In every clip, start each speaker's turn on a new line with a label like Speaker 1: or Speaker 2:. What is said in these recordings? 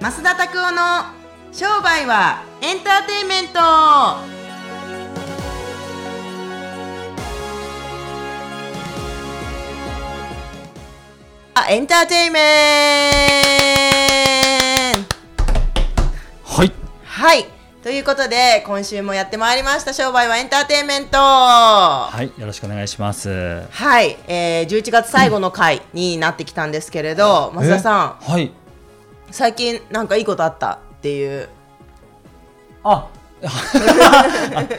Speaker 1: 増田拓夫の商売はエンターテインメント。あエンターテインメント。
Speaker 2: はい。
Speaker 1: はい。ということで今週もやってまいりました。商売はエンターテインメント。
Speaker 2: はい。よろしくお願いします。
Speaker 1: はい、えー、11月最後の回になってきたんですけれど、増田さん。
Speaker 2: んはい
Speaker 1: 最近なんかいいことあったっていう。
Speaker 2: あ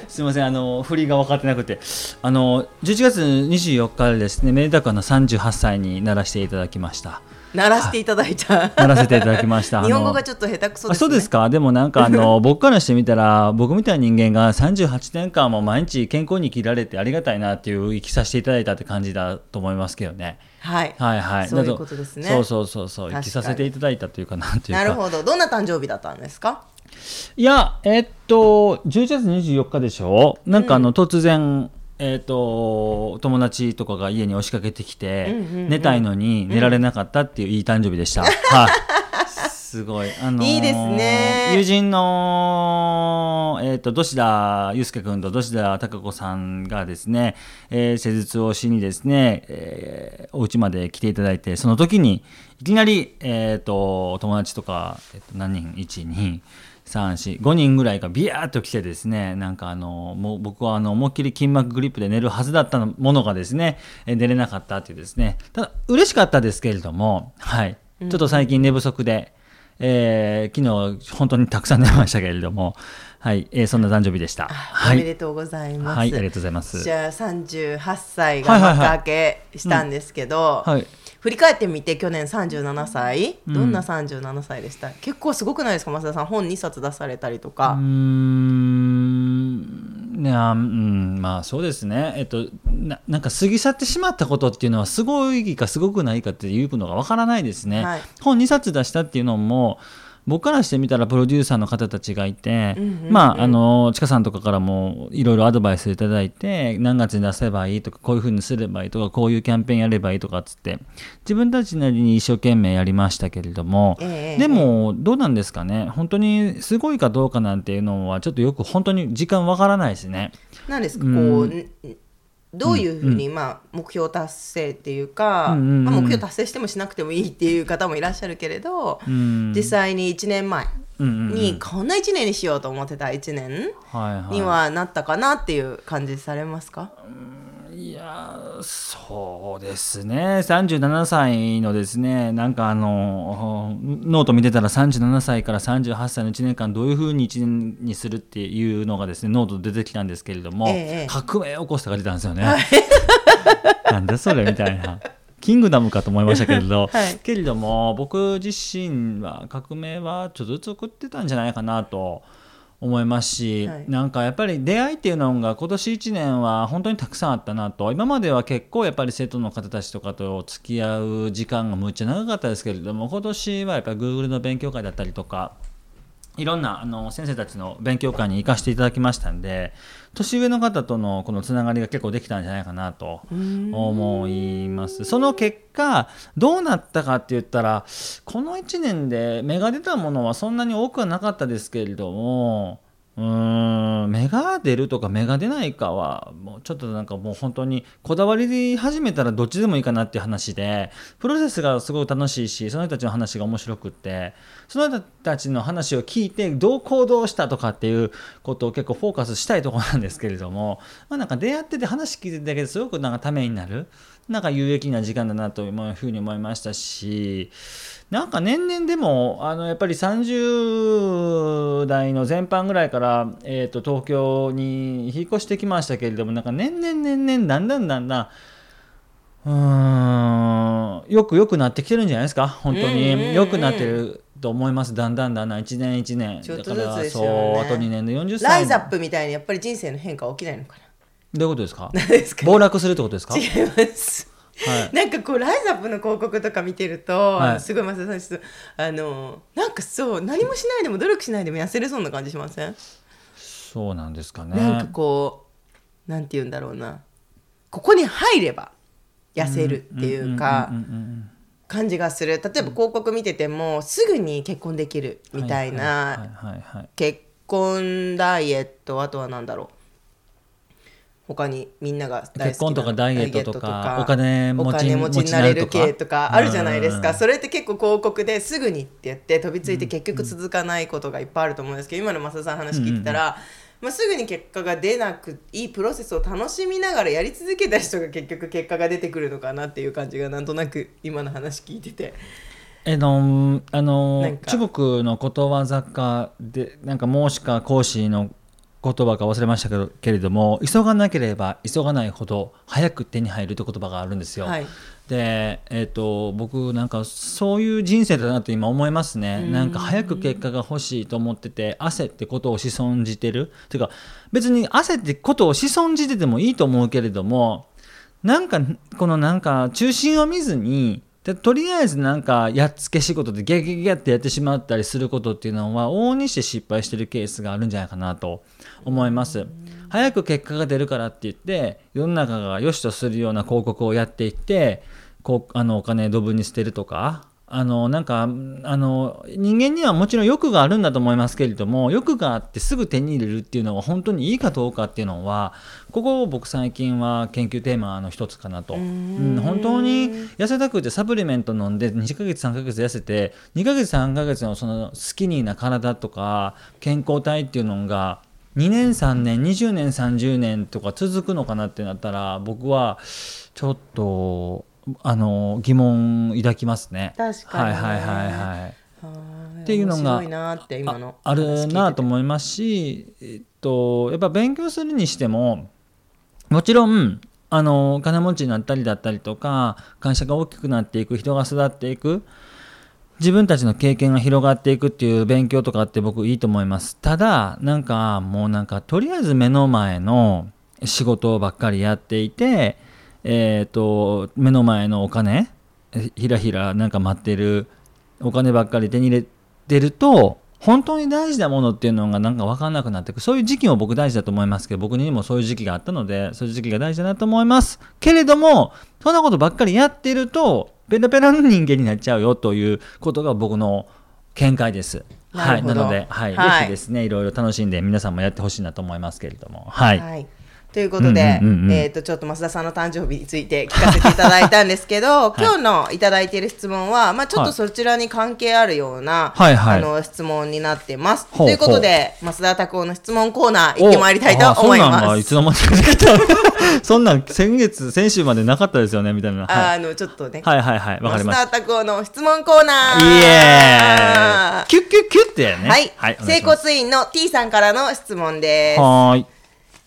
Speaker 2: すみませんあの振りが分かってなくて。あの11月24日ですねめでたくあの38歳にならせていただきました。
Speaker 1: 鳴らしていただいた。
Speaker 2: ならせていただきました。
Speaker 1: 日本語がちょっと下手くそです、ね、
Speaker 2: あそうですか。でもなんかあの僕からしてみたら僕みたいな人間が38年間も毎日健康に生きられてありがたいなっていう生きさせていただいたって感じだと思いますけどね。
Speaker 1: はい、
Speaker 2: はいはい。
Speaker 1: そういうことですね。
Speaker 2: そうそうそうそう。生きさせていただいたというかなんていうか。
Speaker 1: なるほど。どんな誕生日だったんですか？
Speaker 2: いやえっと11月24日でしょ？なんかあの、突然えっと友達とかが家に押しかけてきて、
Speaker 1: うんうんうん
Speaker 2: 寝たいのに寝られなかったっていういい誕生日でした、はい。すごい、あのー
Speaker 1: いいですね。
Speaker 2: 友人の、えっと土田祐介君と土田孝子さんがですね、えー施術をしにですね、えーお家まで来ていただいてその時にいきなり、えっと友達とか、えっと何人1 2 3 4 5人ぐらいがビヤーっと来てですねなんかあのもう僕はあの思いっきり筋膜グリップで寝るはずだったものがですねえー寝れなかったっていうですね。ただ嬉しかったですけれどもはい。ちょっと最近寝不足で、えー昨日本当にたくさん寝ましたけれどもはい、えーそんな誕生日でした。はい、
Speaker 1: おめでとうございます、
Speaker 2: はい、ありがとうございます。
Speaker 1: じゃあ38歳が幕開けしたんですけど、
Speaker 2: はい
Speaker 1: 振り返ってみて去年37歳、どんな37歳でした？結構すごくないですか？増田さん本2冊出されたりとか、
Speaker 2: ん。いやうん。まあそうですね。えっとななんか過ぎ去ってしまったことっていうのはすごいかすごくないかっていうのがわからないですね、
Speaker 1: はい。
Speaker 2: 本2冊出したっていうのも僕からしてみたらプロデューサーの方たちがいて、
Speaker 1: うんうん。うん
Speaker 2: まああのちかさんとかからもいろいろアドバイスいただいて何月に出せばいいとかこういうふうにすればいいとかこういうキャンペーンやればいいとかっつって自分たちなりに一生懸命やりましたけれども、
Speaker 1: ええ
Speaker 2: でもどうなんですかね？本当にすごいかどうかなんていうのはちょっとよく本当に時間わからないですね。
Speaker 1: なんですか、
Speaker 2: うん
Speaker 1: こうんどういうふうに、まあ、目標達成っていうか、まあ、目標達成してもしなくてもいいっていう方もいらっしゃるけれど、
Speaker 2: うん。
Speaker 1: 実際に1年前にこんな1年にしようと思ってた1年にはなったかなっていう感じされますか、
Speaker 2: いやーそうですね。37歳のですねなんかあのノート見てたら37歳から38歳の1年間どういうふうに1年にするっていうのがですねノートで出てきたんですけれども、
Speaker 1: ええ
Speaker 2: 革命を起こしたが出たんですよね。なんでそれみたいな。キングダムかと思いましたけれど、
Speaker 1: はい。
Speaker 2: けれども僕自身は革命はちょっとずつ起こってたんじゃないかなと思いますし、
Speaker 1: はい。
Speaker 2: なんかやっぱり出会いっていうのが今年1年は本当にたくさんあったなと。今までは結構やっぱり生徒の方たちとかと付き合う時間がむっちゃ長かったですけれども今年はやっぱり Google の勉強会だったりとかいろんなあの先生たちの勉強会に行かせていただきましたんで年上の方とのこのつながりが結構できたんじゃないかなと思います。その結果どうなったかって言ったらこの1年で芽が出たものはそんなに多くはなかったですけれどもうーん芽が出るとか芽が出ないかはもうちょっとなんかもう本当にこだわり始めたらどっちでもいいかなっていう話でプロセスがすごい楽しいしその人たちの話が面白くってその人たちの話を聞いてどう行動したとかっていうことを結構フォーカスしたいところなんですけれども、まあ、なんか出会ってて話聞いてるだけですごくなんかためになる。なんか有益な時間だなというふうに思いましたしなんか年々でもあのやっぱり30代の前半ぐらいから、えー、と東京に引っ越してきましたけれどもなんか年々年々だんだんだんだんうーんよくよくなってきてるんじゃないですか？本当に。よくなってると思います。だんだんだんだん。1年1年。
Speaker 1: ちょっとずつ
Speaker 2: だから
Speaker 1: ですよね。
Speaker 2: そうあと2年で40歳
Speaker 1: ライズアップみたいにやっぱり人生の変化は起きないのか
Speaker 2: どういうことですか？暴落するってことですか？
Speaker 1: 違います。
Speaker 2: はい。
Speaker 1: なんかこうライズアップの広告とか見てると、
Speaker 2: はい。
Speaker 1: すごい増田さんあのなんかそう何もしないでも努力しないでも痩せれそうな感じしません、
Speaker 2: そうなんですかね。
Speaker 1: なんかこうなんて言うんだろうな。ここに入れば痩せるっていうか感じがする。例えば広告見ててもすぐに結婚できるみたいな結婚ダイエットあとは何だろう他にみんなが大好きな
Speaker 2: 結婚とかダイエットとかお金持ち
Speaker 1: になれる系とかあるじゃないですか、
Speaker 2: うん。
Speaker 1: それって結構広告ですぐにって言って飛びついて結局続かないことがいっぱいあると思うんですけど今の増田さんの話聞いてたら、まあ、すぐに結果が出なくいいプロセスを楽しみながらやり続けた人が結局結果が出てくるのかなっていう感じがなんとなく今の話聞いてて。
Speaker 2: えのあの中国のことわざかでなんか孟子か孔子の言葉か忘れましたけどけれども急がなければ急がないほど早く手に入るという言葉があるんですよ。
Speaker 1: はい。
Speaker 2: で、えー、と僕なんかそういう人生だなと今思いますね。なんか早く結果が欲しいと思ってて焦ってことをし損じてる。ていうか別に焦ってことをし損じててもいいと思うけれどもなんかこのなんか中心を見ずにでとりあえずなんかやっつけ仕事でギャギャギャってやってしまったりすることっていうのは往々にして失敗してるケースがあるんじゃないかなと思います。早く結果が出るからって言って世の中が良しとするような広告をやっていってこうあのお金ドブに捨てるとかあのなんかあの人間にはもちろん欲があるんだと思いますけれども欲があってすぐ手に入れるっていうのが本当にいいかどうかっていうのはここを僕最近は研究テーマの一つかなと。うん本当に痩せたくてサプリメント飲んで2ヶ月3ヶ月痩せて2ヶ月3ヶ月のそのスキニーな体とか健康体っていうのが2年3年20年30年とか続くのかなってなったら僕はちょっとあの疑問抱きますね。
Speaker 1: 確かにね
Speaker 2: はいはいはいはい。
Speaker 1: は
Speaker 2: っていうのがあるなと
Speaker 1: 思
Speaker 2: 思いますし、えっと、やっぱ勉強するにしてももちろんあのお金持ちになったりだったりとか会社が大きくなっていく人が育っていく自分たちの経験が広がっていくっていう勉強とかって僕いいと思いますただなんかもうなんかとりあえず目の前の仕事ばっかりやっていてえっと目の前のお金えひらひらなんか待ってるお金ばっかり手に入れてると本当に大事なものっていうのがなんか分かんなくなってくるそういう時期も僕大事だと思いますけど僕にもそういう時期があったのでそういう時期が大事だなと思います。けれどもそんなことばっかりやってるとペラペラの人間になっちゃうよということが僕の見解です。はい、
Speaker 1: な
Speaker 2: ので、はい、
Speaker 1: はい。
Speaker 2: ぜひですね、いろいろ楽しんで皆さんもやってほしいなと思いますけれども、はい、
Speaker 1: はい。ということで、
Speaker 2: うんうんうんうん
Speaker 1: えっ、と、ちょっと増田さんの誕生日について聞かせていただいたんですけど、今日のいただいている質問は、まあちょっとそちらに関係あるような、
Speaker 2: はいはい
Speaker 1: あの、質問になってます。
Speaker 2: ほう
Speaker 1: ということで、増田拓夫の質問コーナー行ってまいりたいと思い
Speaker 2: おあそんいつの間にかできた そんなん先月、先週までなかったですよね、みたいな。はい、
Speaker 1: あの、ちょっとね、
Speaker 2: はい、はい、はい、わかりました。
Speaker 1: 増田拓夫の質問コーナー
Speaker 2: イエーイキュッキュッキュッってね。
Speaker 1: はい、
Speaker 2: はい、
Speaker 1: 整骨院の T さんからの質問です。
Speaker 2: はーい。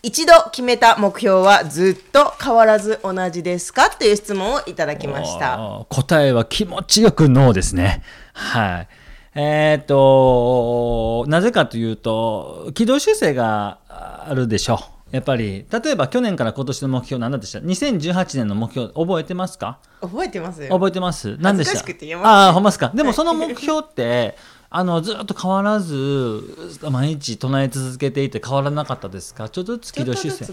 Speaker 1: 一度決めた目標はずっと変わらず同じですか？という質問をいただきました。
Speaker 2: 答えは気持ちよくノーですね。はい。えっ、と、なぜかというと、軌道修正があるでしょう。やっぱり、例えば去年から今年の目標何だったでした ?2018 年の目標覚えてますか？
Speaker 1: 覚えてますよ。
Speaker 2: 覚えてます何でした？ああ、ほんまですか。でもその目標って、あのずっと変わらず毎日唱え続けていて変わらなかったですか？ちょっとずつ軌道修正。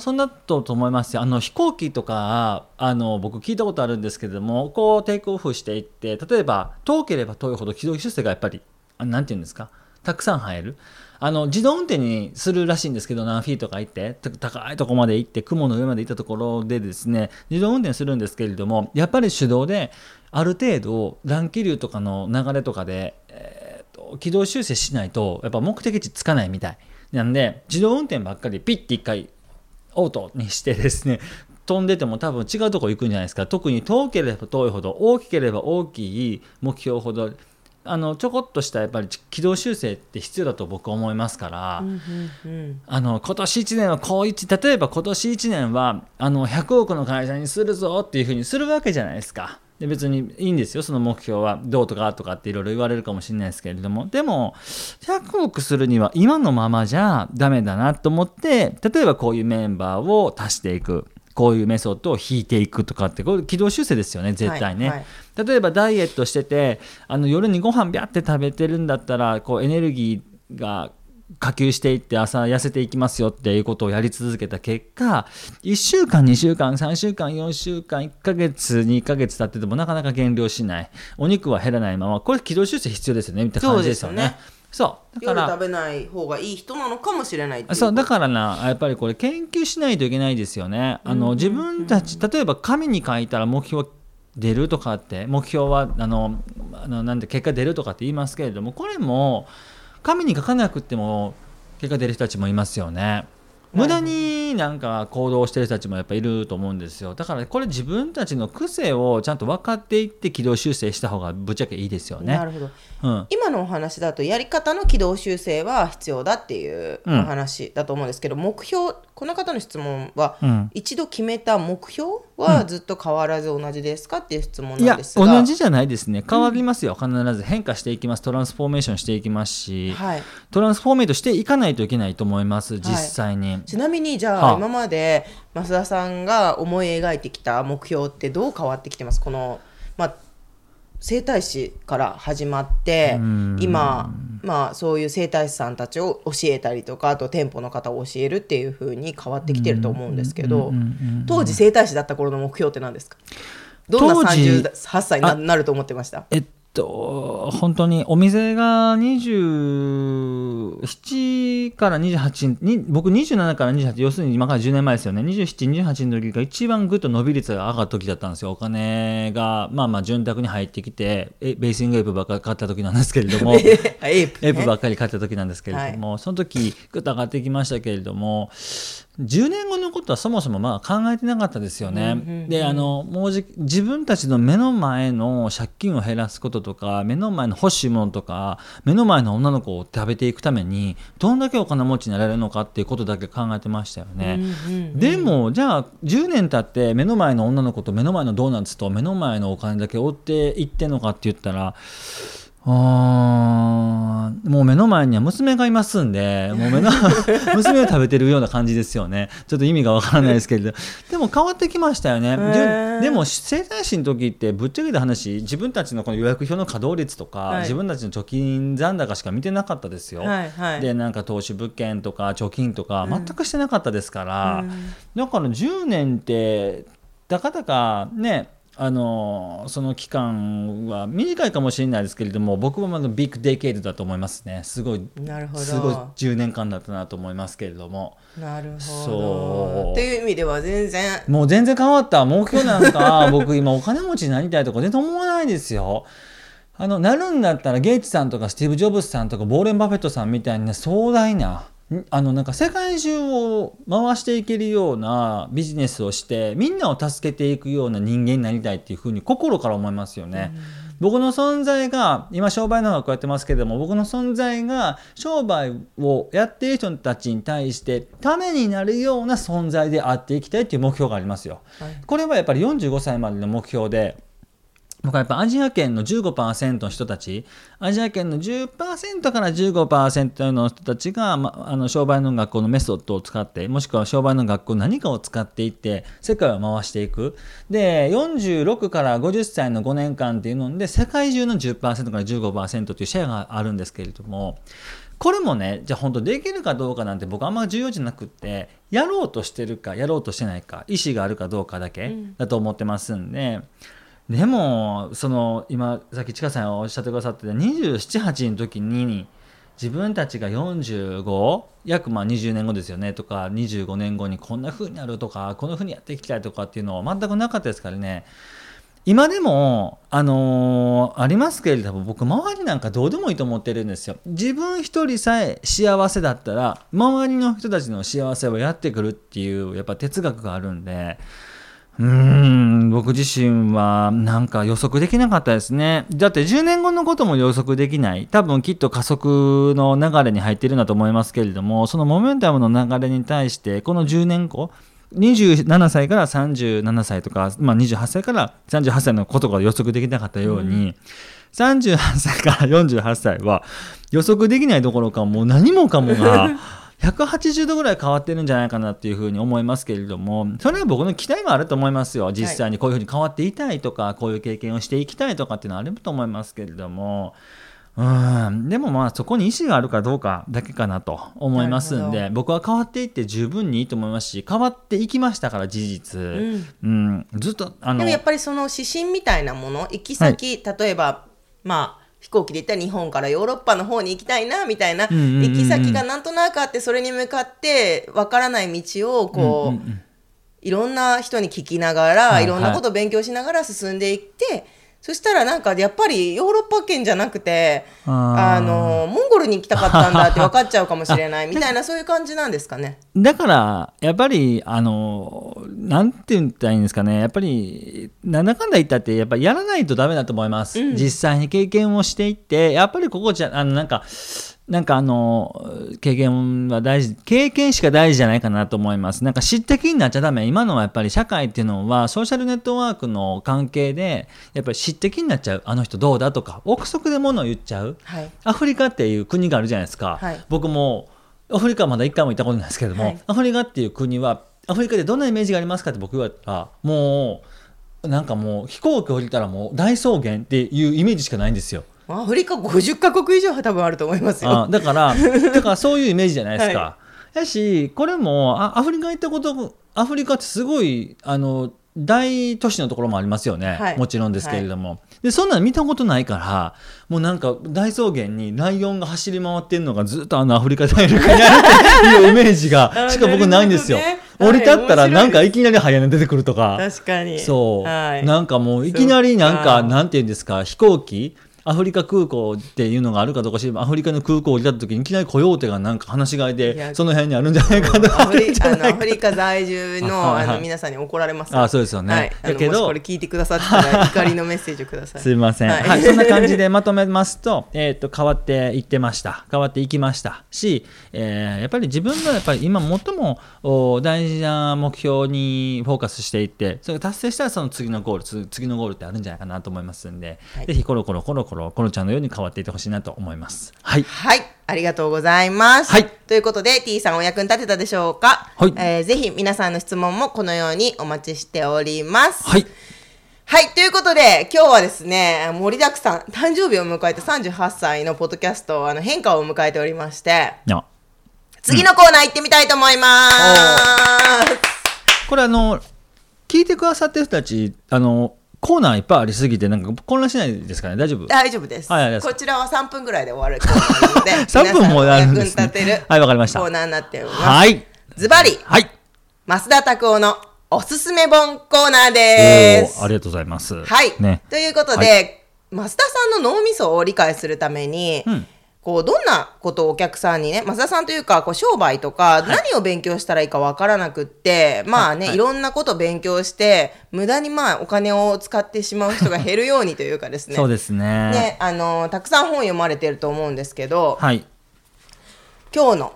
Speaker 2: そんなとと思いますよ。あの飛行機とかあの僕聞いたことあるんですけれどもこうテイクオフしていって例えば遠ければ遠いほど軌道修正がやっぱりあなんていうんですか？たくさん入る。あの自動運転にするらしいんですけど何フィートか行って高いとこまで行って雲の上まで行ったところでですね自動運転するんですけれどもやっぱり手動である程度乱気流とかの流れとかで、えーと軌道修正しないとやっぱ目的地つかないみたい。なんで自動運転ばっかりピッて一回オートにしてですね飛んでても多分違うとこ行くんじゃないですか。特に遠ければ遠いほど大きければ大きい目標ほどあのちょこっとしたやっぱり軌道修正って必要だと僕は思いますから、
Speaker 1: うんうんうん。
Speaker 2: あの今年1年はこう一例えば今年1年はあの100億の会社にするぞっていうふうにするわけじゃないですか。で別にいいんですよ。その目標はどうとかとかっていろいろ言われるかもしれないですけれども。でも100億するには今のままじゃダメだなと思って例えばこういうメンバーを足していくこういうメソッドを引いていくとかってこれ軌道修正ですよね絶対ね。
Speaker 1: はいはい
Speaker 2: 例えばダイエットしててあの夜にご飯ビャって食べてるんだったらこうエネルギーが下級していって朝痩せていきますよっていうことをやり続けた結果1週間2週間3週間4週間1ヶ月2ヶ月経っててもなかなか減量しないお肉は減らないままこれ軌道修正必要ですよねみたいな感じですよね。そう。だから
Speaker 1: 夜食べない方がいい人なのかもしれない
Speaker 2: そうだからなやっぱりこれ研究しないといけないですよね。あの自分たち例えば紙に書いたら目標出るとかって目標はあのあのなんで結果出るとかって言いますけれどもこれも紙に書かなくても結果出る人たちもいますよね。無駄になんか行動してる人たちもやっぱいると思うんですよ。だからこれ自分たちの癖をちゃんと分かっていって軌道修正した方がぶっちゃけいいですよね。
Speaker 1: なるほど、
Speaker 2: うん、
Speaker 1: 今のお話だとやり方の軌道修正は必要だっていうお話だと思うんですけど、目標この方の質問は、
Speaker 2: うん。
Speaker 1: 一度決めた目標はずっと変わらず同じですかっていう質問なんですが。
Speaker 2: 同じじゃないですね。変わりますよ、必ず。変化していきます。トランスフォーメーションしていきますし、
Speaker 1: はい、
Speaker 2: トランスフォーメートしていかないといけないと思います実際に。
Speaker 1: ちなみにじゃ
Speaker 2: あ。
Speaker 1: 今まで増田さんが思い描いてきた目標ってどう変わってきてます？この、まあ、整体師から始まって
Speaker 2: うん。
Speaker 1: 今、まあ、そういう整体師さんたちを教えたりとかあと店舗の方を教えるっていう風に変わってきてると思うんですけど当時整体師だった頃の目標って何ですか？どんな
Speaker 2: 当時
Speaker 1: 38歳にななると思ってました？
Speaker 2: えっと本当にお店が27から28に僕27から28要するに今から10年前ですよね。2728の時が一番ぐっと伸び率が上がった時だったんですよ。お金がまあまあ潤沢に入ってきてえベイシングエイプばっかり買った時なんですけれども。
Speaker 1: あ エイプ、
Speaker 2: エイプば
Speaker 1: ね、
Speaker 2: っかり買った時なんですけれども、その時ぐっと上がってきましたけれども10年後のことはそもそもまあ考えてなかったですよね。
Speaker 1: うんうんうん
Speaker 2: であのもうじ自分たちの目の前の借金を減らすこととか目の前の欲しいものとか目の前の女の子を食べていくためにどんだけお金持ちになれるのかっていうことだけ考えてましたよね。
Speaker 1: うんうん
Speaker 2: でもじゃあ10年経って目の前の女の子と目の前のドーナツと目の前のお金だけ追っていってんのかって言ったらあーもう目の前には娘がいますんで もう目の 娘を食べてるような感じですよね。ちょっと意味がわからないですけれど。でも変わってきましたよね。でも整体師の時ってぶっちゃけた話自分たちのこの予約表の稼働率とか、
Speaker 1: はい。
Speaker 2: 自分たちの貯金残高しか見てなかったですよ。
Speaker 1: はいはい。
Speaker 2: でなんか投資物件とか貯金とか全くしてなかったですから、
Speaker 1: うん。
Speaker 2: だから10年ってたかだかねあのその期間は短いかもしれないですけれども僕はまだビッグデイケイドだと思いますね。すごい
Speaker 1: なるほど。
Speaker 2: すごい10年間だったなと思いますけれども。
Speaker 1: なるほ
Speaker 2: そ
Speaker 1: ど。
Speaker 2: う。
Speaker 1: っていう意味では全然。
Speaker 2: もう全然変わった。目標なんか 僕今お金持ちになりたいとか全然思わないですよ。あのなるんだったらゲイツさんとかスティーブ・ジョブズさんとかボーレン・バフェットさんみたいな壮大なんあのなんか世界中を回していけるようなビジネスをしてみんなを助けていくような人間になりたいっていうふうに心から思いますよね。僕の存在が今商売の学校やってますけれども僕の存在が商売をやっている人たちに対してためになるような存在であっていきたいっていう目標がありますよ。
Speaker 1: はい
Speaker 2: これはやっぱり45歳までの目標で僕はやっぱアジア圏の15%の人たちアジア圏の10%から15%の人たちが、ま、あの商売の学校のメソッドを使ってもしくは商売の学校何かを使っていって世界を回していくで46から50歳の5年間っていうので世界中の10%から15%というシェアがあるんですけれどもこれもねじゃあ本当できるかどうかなんて僕あんま重要じゃなくってやろうとしてるかやろうとしてないか意思があるかどうかだけだと思ってますんで。でもその今さっきちかさんがおっしゃってくださってた278の時に自分たちが45約まあ20年後ですよねとか25年後にこんな風になるとかこんな風にやっていきたいとかっていうのは全くなかったですからね。今でも、あのーありますけれども僕周りなんかどうでもいいと思ってるんですよ。自分一人さえ幸せだったら周りの人たちの幸せはやってくるっていうやっぱ哲学があるんでうーん僕自身はなんか予測できなかったですね。だって10年後のことも予測できない。多分きっと加速の流れに入ってるんだと思いますけれども、そのモメンタムの流れに対して、この10年後、27歳から37歳とか、まあ、28歳から38歳のことが予測できなかったように、38歳から48歳は予測できないどころかもう何もかもが 180度ぐらい変わってるんじゃないかなっていうふうに思いますけれどもそれは僕の期待もあると思いますよ。実際にこういうふうに変わっていたいとかこういう経験をしていきたいとかっていうのはあると思いますけれども。うん。でもまあそこに意思があるかどうかだけかなと思いますんで僕は変わっていって十分にいいと思いますし変わっていきましたから事実、うん。ずっとあの
Speaker 1: でもやっぱりその指針みたいなもの行き先、例えばまあ飛行機で行ったら日本からヨーロッパの方に行きたいなみたいな行き先がなんとなくあってそれに向かってわからない道をこう、いろんな人に聞きながら、
Speaker 2: はい
Speaker 1: い、ろんなことを勉強しながら進んでいって、そしたらなんかやっぱりヨーロッパ圏じゃなくて
Speaker 2: あ
Speaker 1: のモンゴルに行きたかったんだって分かっちゃうかもしれないみたいなそういう感じなんですかね。
Speaker 2: だから、やっぱり、あの、なんて言ったらいいんですかね、やっぱり、なんだかんだ言ったって、やっぱりやらないとダメだと思います。実際に経験をしていって、やっぱりここじゃ、あの、なんか、なんかあの、経験は大事、経験しか大事じゃないかなと思います。なんか知った気になっちゃダメ。今のはやっぱり社会っていうのは、ソーシャルネットワークの関係で、やっぱり知った気になっちゃう。あの人どうだとか、憶測で物を言っちゃう。
Speaker 1: はい
Speaker 2: アフリカっていう国があるじゃないですか、
Speaker 1: はい
Speaker 2: 僕もアフリカはまだ一回も行ったことないですけれども、
Speaker 1: はい
Speaker 2: アフリカっていう国はアフリカでどんなイメージがありますかって僕言われたらもうなんかもう飛行機降りたらもう大草原っていうイメージしかないんですよ。
Speaker 1: アフリカ50カ国以上は多分あると思いますよ。
Speaker 2: あだから だからそういうイメージじゃないですか。やしこれもあアフリカ行ったことアフリカってすごいあの大都市のところもありますよね、
Speaker 1: はい。
Speaker 2: もちろんですけれども、でそんなの見たことないからもうなんか大草原にライオンが走り回ってるのがずっとあのアフリカ大陸にあるっていうイメージが
Speaker 1: あ
Speaker 2: しか僕ないんですよ。降り立ったら
Speaker 1: はい
Speaker 2: なんかい。きなりハイエナ出てくるとか。
Speaker 1: 確かに。
Speaker 2: そう、
Speaker 1: はい、
Speaker 2: なんかもういきなりなんかなんていうんですか飛行機アフリカ空港っていうのがあるかどうか知アフリカの空港を降りた時にいきなりコヨーテがなんか話し飼い
Speaker 1: い
Speaker 2: で
Speaker 1: や
Speaker 2: その辺にあるんじゃないかとか
Speaker 1: アフリカ在住の
Speaker 2: あ
Speaker 1: の皆さんに怒られます。よ
Speaker 2: あそうですよね。
Speaker 1: はい、
Speaker 2: だけど
Speaker 1: これ聞いてくださってたら怒りのメッセージをください。
Speaker 2: すいません、
Speaker 1: は
Speaker 2: はいいそんな感じでまとめますと,、えー、と変わっていってました。変わっていきましたし、えーやっぱり自分のやっぱり今最もお大事な目標にフォーカスしていってそれが達成したらその次のゴールつ次のゴールってあるんじゃないかなと思いますんで、
Speaker 1: はい。
Speaker 2: ぜひコロコロコロコロコロちゃんのように変わっていってほしいなと思います。はい。
Speaker 1: はい、ありがとうございます。
Speaker 2: はい。
Speaker 1: ということで T さんお役に立てたでしょうか、
Speaker 2: はい。
Speaker 1: えーぜひ皆さんの質問もこのようにお待ちしております。
Speaker 2: はい。
Speaker 1: はい、ということで、今日はですね、盛りだくさん、誕生日を迎えた38歳のポッドキャスト、あの変化を迎えておりまして、次のコーナー行ってみたいと思います。
Speaker 2: これあの聞いてくださってる人たちあのコーナーいっぱいありすぎてなんか混乱しないですかね？大丈夫？
Speaker 1: 大丈夫です。
Speaker 2: はい
Speaker 1: こちらは3分ぐらいで終わるコーナーなので、
Speaker 2: 3分もあるんですねはいわかりました。
Speaker 1: コーナーになっております。
Speaker 2: はい。
Speaker 1: ズバリ、
Speaker 2: はい。
Speaker 1: 増田拓夫のおすすめ本コーナーです。
Speaker 2: ありがとうございます。
Speaker 1: はい、
Speaker 2: ね。
Speaker 1: ということで、増田さんの脳みそを理解するために、
Speaker 2: うん
Speaker 1: こうどんなことをお客さんにね増田さんというかこう商売とか何を勉強したらいいかわからなくって、まあね、
Speaker 2: はい。
Speaker 1: い、ろんなことを勉強して無駄にまあお金を使ってしまう人が減るようにというかですね。
Speaker 2: そうですね。
Speaker 1: ねあのたくさん本読まれてると思うんですけど、
Speaker 2: はい。
Speaker 1: 今日の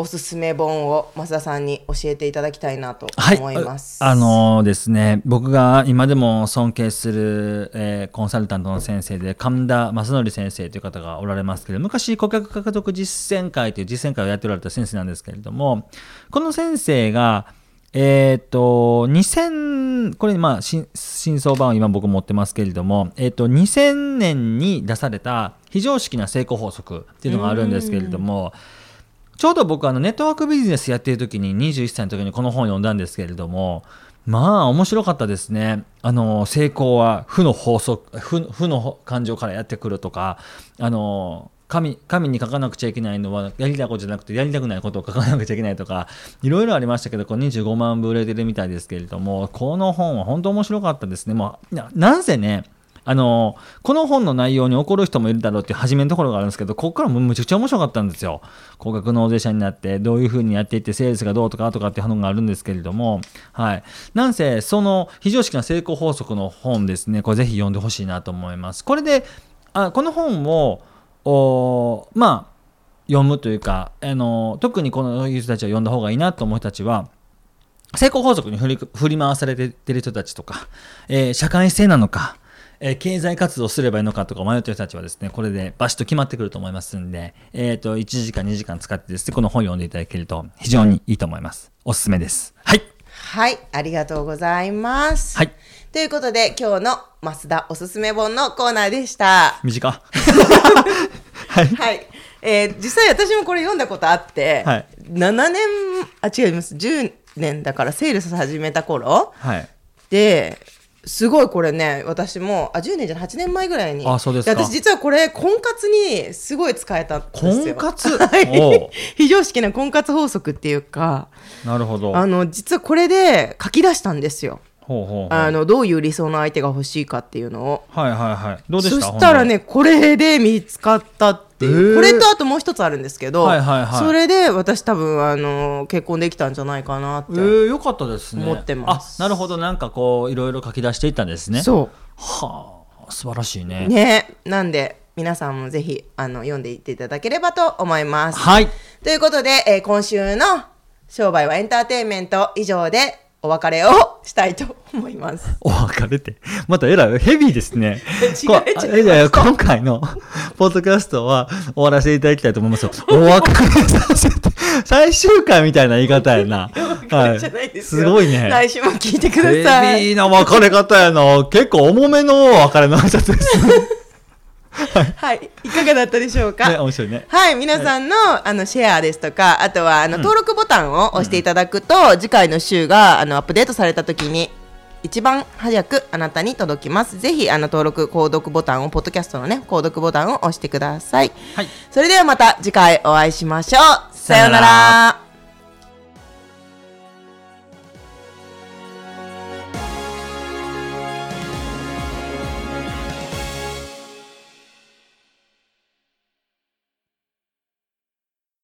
Speaker 1: おすすめ本を増田さんに教えていただきたいなと
Speaker 2: はい
Speaker 1: 思います。
Speaker 2: ああのですね僕が今でも尊敬する、えーコンサルタントの先生で神田正則先生という方がおられますけど昔顧客獲得実践会という実践会をやっておられた先生なんですけれどもこの先生がえっ、と2000これまあ新新相版を今僕持ってますけれども、えっと2000年に出された非常識な成功法則っていうのがあるんですけれどもちょうど僕あのネットワークビジネスやってる時に21歳の時にこの本を読んだんですけれどもまあ面白かったですね。あの成功は負の法則負負の感情からやってくるとかあの神神に書かなくちゃいけないのはやりたいことじゃなくてやりたくないことを書かなくちゃいけないとかいろいろありましたけどこれ25万部売れてるみたいですけれどもこの本は本当面白かったですね。もうななんせねあのこの本の内容に怒る人もいるだろうっていう初めのところがあるんですけどここからもむちゃくちゃ面白かったんですよ。高額納税者になってどういうふうにやっていってセールスがどうとかとかっていうのがあるんですけれどもはい。なんせその非常識な成功法則の本ですね。これぜひ読んでほしいなと思います。これであこの本をおまあ読むというかあの特にこの人たちを読んだ方がいいなと思う人たちは成功法則に振り振り回されてる人たちとか、えー社会性なのか、えー経済活動すればいいのかとか迷ってる人たちはですね、これでバシッと決まってくると思いますんで、えっ、と、1時間2時間使ってですね、この本を読んでいただけると非常にいいと思います。おすすめです。はい。
Speaker 1: はい、ありがとうございます。
Speaker 2: はい。
Speaker 1: ということで、今日の増田おすすめ本のコーナーでした。
Speaker 2: 短 はい。
Speaker 1: はい。えー実際私もこれ読んだことあって、
Speaker 2: はい
Speaker 1: 7年、あ、違います。10年だからセールス始めた頃
Speaker 2: はい。
Speaker 1: で、すごいこれね、私も、あ、10年じゃない、8年前ぐらいに。
Speaker 2: あそうですか
Speaker 1: 私実はこれ、婚活にすごい使えたんですよ。
Speaker 2: 婚活？
Speaker 1: 非常識な婚活法則っていうか、
Speaker 2: なるほど。
Speaker 1: あの、実はこれで書き出したんですよ。
Speaker 2: ほうほうほう。
Speaker 1: あの、どういう理想の相手が欲しいかっていうのを。
Speaker 2: はいはいはい。どうでした？
Speaker 1: そしたらね、これで見つかったっていう、これとあともう一つあるんですけど、
Speaker 2: はいはいはい
Speaker 1: それで私多分あの結婚できたんじゃないかなって、
Speaker 2: えー、よかったですね。
Speaker 1: 思ってます
Speaker 2: あ、なるほど。なんかこう、いろいろ書き出していったんですね。
Speaker 1: そ
Speaker 2: はあ、素晴らしいね。
Speaker 1: うねなんで皆さんもぜひあの読んでいっていただければと思います。
Speaker 2: はい。
Speaker 1: ということで、えー今週の商売はエンターテインメント以上でお別れをしたいと思います。
Speaker 2: お別れて。またえらい、ヘビーですね。
Speaker 1: 違
Speaker 2: こ
Speaker 1: う違う
Speaker 2: いやいや、今回の ポッドキャストは終わらせていただきたいと思いますよ。お別れさせて、最終回みたいな言い方やな。は
Speaker 1: いです
Speaker 2: ごいね。
Speaker 1: 来週も聞いてく
Speaker 2: ヘ
Speaker 1: ださい。
Speaker 2: ビーな別れ方やな。結構重めの別れの挨拶です
Speaker 1: はい、いかがだったでしょうか？
Speaker 2: ね。面白いね。
Speaker 1: はい、皆さんの、あのシェアですとか、あとはあの、登録ボタンを押していただくと、次回の週があのアップデートされた時に。一番早くあなたに届きます。ぜひあの登録購読ボタンをポッドキャストのね購読ボタンを押してください。
Speaker 2: はい。
Speaker 1: それではまた次回お会いしましょう。
Speaker 2: さような
Speaker 1: ら